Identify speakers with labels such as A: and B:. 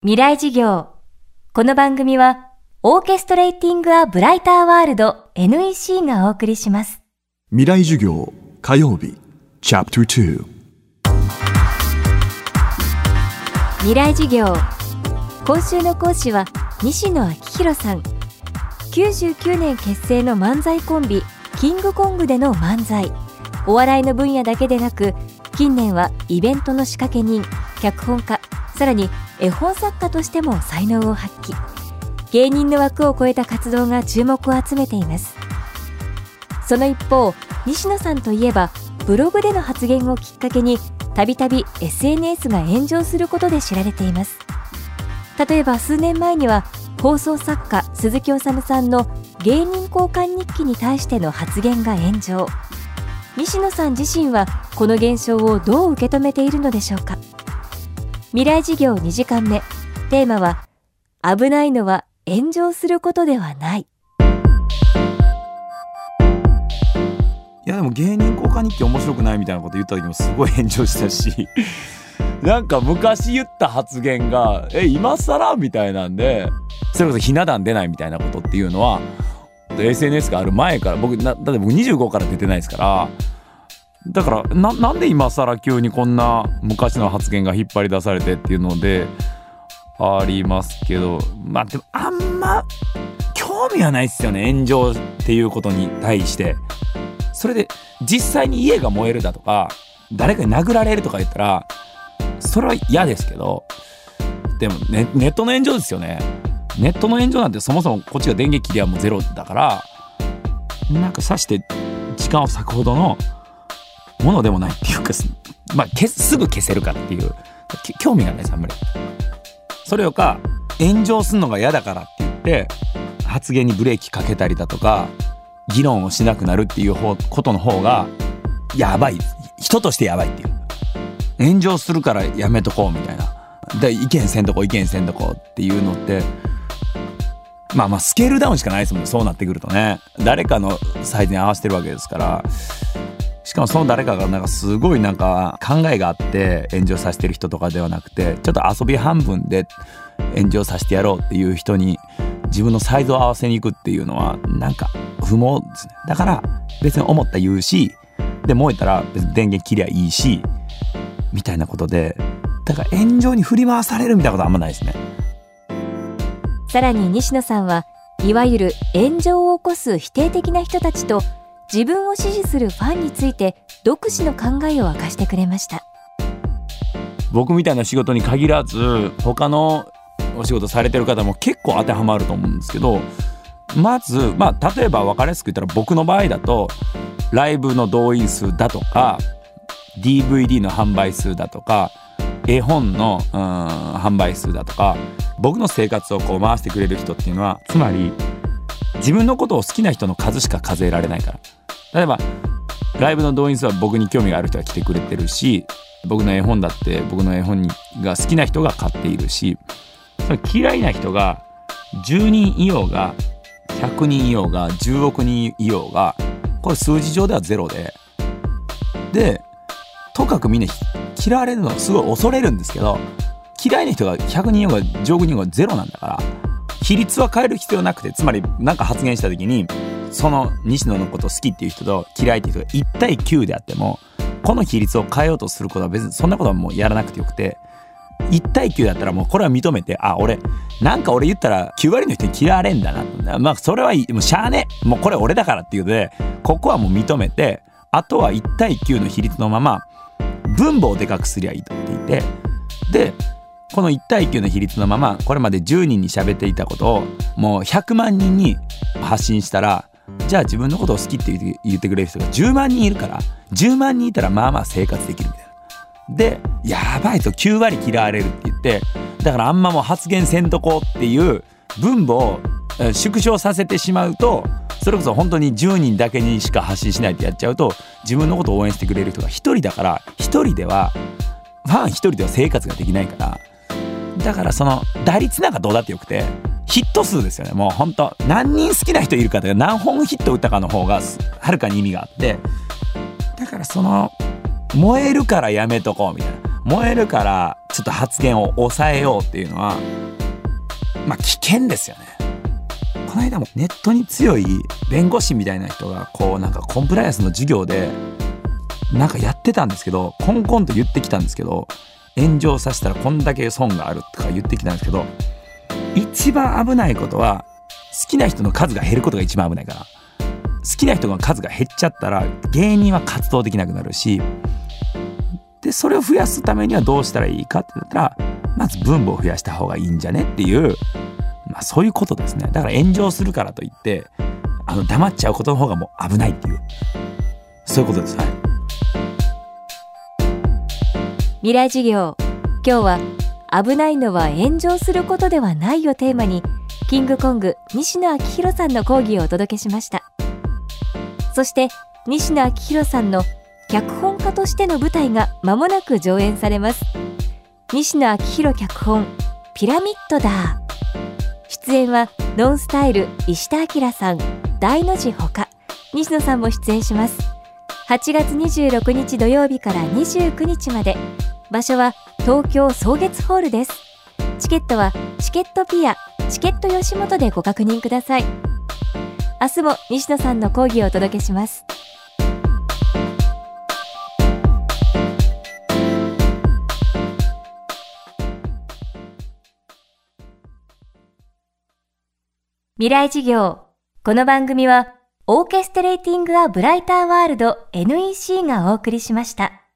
A: 未来事業。この番組はオーケストレーティング・ア・ブライター・ワールド NEC がお送りします。
B: 未来授業火曜日チャプター
A: 未来事業。今週の講師は西野昭弘さん。99年結成の漫才コンビキングコングでの漫才。お笑いの分野だけでなく近年はイベントの仕掛け人脚本家さらに絵本作家としても才能を発揮。芸人の枠を超えた活動が注目を集めています。その一方西野さんといえばブログでの発言をきっかけにたびたび SNS が炎上することで知られています。例えば数年前には放送作家鈴木おさむさんの芸人交換日記に対しての発言が炎上。西野さん自身はこの現象をどう受け止めているのでしょうか？未来事業2時間目。テーマは危ないのは炎上することではない。
C: いやでも芸人交換日記面白くないみたいなこと言った時もすごい炎上したし。なんか昔言った発言がえ今更みたいなんでそれこそひな壇出ないみたいなことっていうのは SNS がある前から僕なだって僕25から出てないですからだからななんで今更急にこんな昔の発言が引っ張り出されてっていうのでありますけどまあでもあんま興味はないっすよね。炎上っていうことに対して。それで実際に家が燃えるだとか誰かに殴られるとか言ったらそれは嫌ですけどでもネネットの炎上ですよね。ネットの炎上なんてそもそもこっちが電撃切りはもうゼロだからなんか刺して時間を割くほどのものでもないっていうかす,、まあ、すぐ消せるかっていう興味がないですあんまり。それよか炎上するのが嫌だからって言って発言にブレーキかけたりだとか議論をしなくなるっていうことの方がやばい。人としてやばいっていう。炎上するからやめとこうみたいな。で意見せんとこ意見せんとこっていうのってまあまあスケールダウンしかないですもんそうなってくるとね。誰かのサイズに合わせてるわけですから。しかもその誰かがなんかすごいなんか考えがあって炎上させてる人とかではなくてちょっと遊び半分で炎上させてやろうっていう人に自分のサイズを合わせに行くっていうのはなんか不毛ですね。だから別に思った言うしで燃えたら別に電源切りゃいいしみたいなことでだから炎上に振り回されるみたいなことあんまないですね。
A: さらに西野さんはいわゆる炎上を起こす否定的な人たちと自分を支持するファンについて独自の考えを明かしてくれました。
C: 僕みたいな仕事に限らず他のお仕事されてる方も結構当てはまると思うんですけどまずまあ例えば分かりやすく言ったら僕の場合だとライブの動員数だとか DVD の販売数だとか絵本の販売数だとか僕の生活をこう回してくれる人っていうのはつまり自分のことを好きな人の数しか数えられないから。例えばライブの動員数は僕に興味がある人が来てくれてるし僕の絵本だって僕の絵本が好きな人が買っているし嫌いな人が10人いようが100人いようが10億人いようがこれ数字上ではゼロででとかくみんな嫌われるのはすごい恐れるんですけど嫌いな人が100人いようが10億人いようがゼロなんだから比率は変える必要なくてつまり何か発言した時にその西野のこと好きっていう人と嫌いっていう人が1対9であってもこの比率を変えようとすることは別にそんなことはもうやらなくてよくて1対9だったらもうこれは認めてあ俺なんか俺言ったら9割の人に嫌われんだな。まあそれはいい。もうしゃあねもうこれ俺だからっていうのでここはもう認めてあとは1対9の比率のまま分母をでかくすりゃいいと言っていてでこの1対9の比率のままこれまで10人に喋っていたことをもう100万人に発信したらじゃあ自分のことを好きって言ってくれる人が10万人いるから10万人いたらまあまあ生活できるみたいな。でやばいと9割嫌われるって言ってだからあんまもう発言せんとこうっていう分母を縮小させてしまうとそれこそ本当に10人だけにしか発信しないってやっちゃうと自分のことを応援してくれる人が1人だから1人ではファン1人では生活ができないからだからその打率なんかどうだってよくてヒット数ですよね。もうほんと何人好きな人いるかというか何本ヒット打ったかの方がはるかに意味があって。だからその燃えるからやめとこうみたいな。燃えるからちょっと発言を抑えようっていうのはまあ危険ですよね。この間もネットに強い弁護士みたいな人がこうなんかコンプライアンスの授業でなんかやってたんですけどコンコンと言ってきたんですけど炎上させたらこんだけ損があるとか言ってきたんですけど一番危ないことは好きな人の数が減ることが一番危ないから。好きな人の数が減っちゃったら芸人は活動できなくなるしでそれを増やすためにはどうしたらいいかって言ったらまず分母を増やした方がいいんじゃねっていう、まあ、そういうことですね。だから炎上するからといってあの黙っちゃうことの方がもう危ないっていう。そういうことです。はい。
A: 未来授業。今日は危ないのは炎上することではないをテーマにキングコング西野昭弘さんの講義をお届けしました。そして西野昭弘さんの脚本家としての舞台が間もなく上演されます。西野昭弘脚本ピラミッドだ。出演はノンスタイル石田明さん大の字ほか西野さんも出演します。8月26日土曜日から29日まで場所は東京草月ホールです。チケットはチケットピアチケット吉本でご確認ください。明日も西野さんの講義をお届けします。未来事業。この番組はオーケストレーティング・ア・ブライター・ワールド NEC がお送りしました。